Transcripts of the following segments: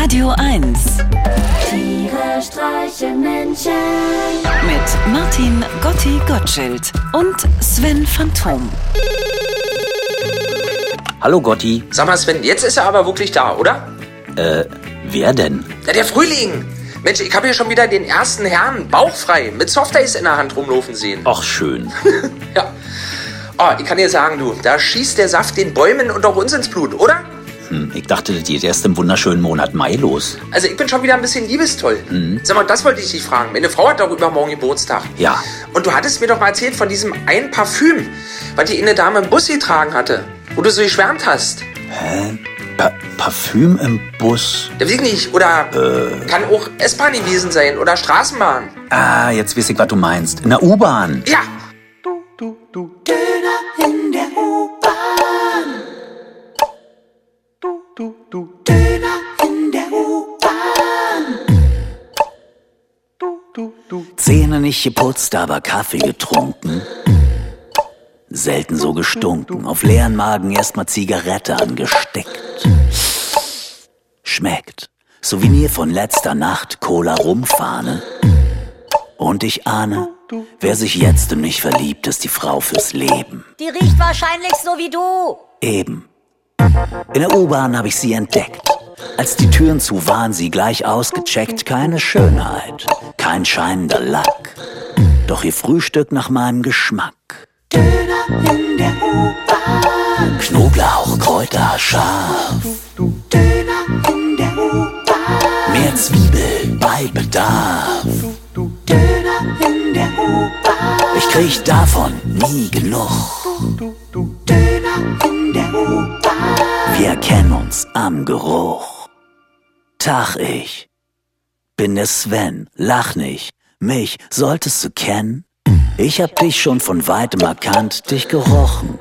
Radio 1 Tiere streichen Menschen. mit Martin Gotti Gottschild und Sven Phantom. Hallo Gotti. Sag mal, Sven, jetzt ist er aber wirklich da, oder? Äh, wer denn? Ja, der Frühling. Mensch, ich habe hier schon wieder den ersten Herrn bauchfrei mit Softeis in der Hand rumlaufen sehen. Ach, schön. Ja. Oh, ich kann dir sagen, du, da schießt der Saft den Bäumen und auch uns ins Blut, oder? Hm, ich dachte, das geht erst im wunderschönen Monat Mai los. Also ich bin schon wieder ein bisschen liebestoll. Sag mal, das wollte ich dich fragen. Meine Frau hat doch übermorgen Geburtstag. Ja. Und du hattest mir doch mal erzählt von diesem einen Parfüm, was die eine Dame im Bus getragen hatte, wo du so geschwärmt hast. Pa Parfüm im Bus. Da weiß ich nicht. Oder kann auch S-Bahn gewesen sein oder Straßenbahn. Ah, jetzt weiß ich, was du meinst. In der U-Bahn. Ja. In In der U-Bahn. Zähne nicht geputzt, aber Kaffee getrunken. Selten so gestunken. Auf leeren Magen erstmal Zigarette angesteckt. Schmeckt. Souvenir von letzter Nacht, Cola Rumfahne. Und ich ahne, wer sich jetzt in mich verliebt, ist die Frau fürs Leben. Die riecht wahrscheinlich so wie du. Eben. In der U-Bahn habe ich sie entdeckt. Als die Türen zu waren, sie gleich ausgecheckt. Keine Schönheit, kein scheinender Lack. Doch ihr Frühstück nach meinem Geschmack. In der U-Bahn. Knoblauch, Kräuter, scharf. In der U-Bahn. Mehr Zwiebel bei Bedarf. In der U-Bahn. Ich krieg davon nie genug. Wir erkennen uns am Geruch. Tag ich. Bin der Sven, lach nicht. Mich solltest du kennen. Ich hab dich schon von weitem erkannt, dich gerochen.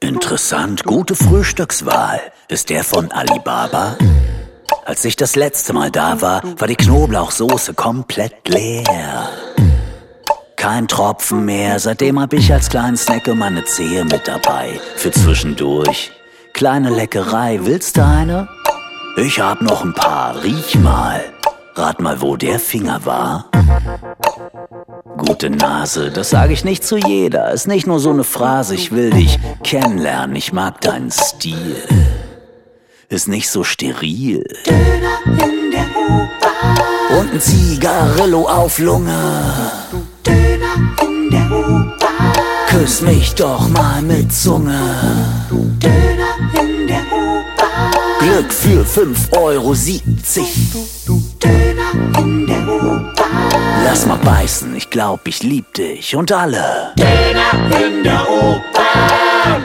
Interessant, gute Frühstückswahl. Ist der von Alibaba? Als ich das letzte Mal da war, war die Knoblauchsoße komplett leer. Kein Tropfen mehr, seitdem hab ich als kleinen Snack immer eine Zehe mit dabei. Für zwischendurch. Kleine Leckerei, willst du eine? Ich hab noch ein paar, riech mal. Rat mal, wo der Finger war. Gute Nase, das sage ich nicht zu jeder. Ist nicht nur so eine Phrase, ich will dich kennenlernen, ich mag deinen Stil. Ist nicht so steril. In der U-Bahn. Und ein Zigarillo auf Lunge. Küss mich doch mal mit Zunge. In der U-Bahn. Glück für 5,70 Euro. In der U-Bahn. Lass mal beißen, ich glaub, ich lieb dich. Und alle. In der U-Bahn.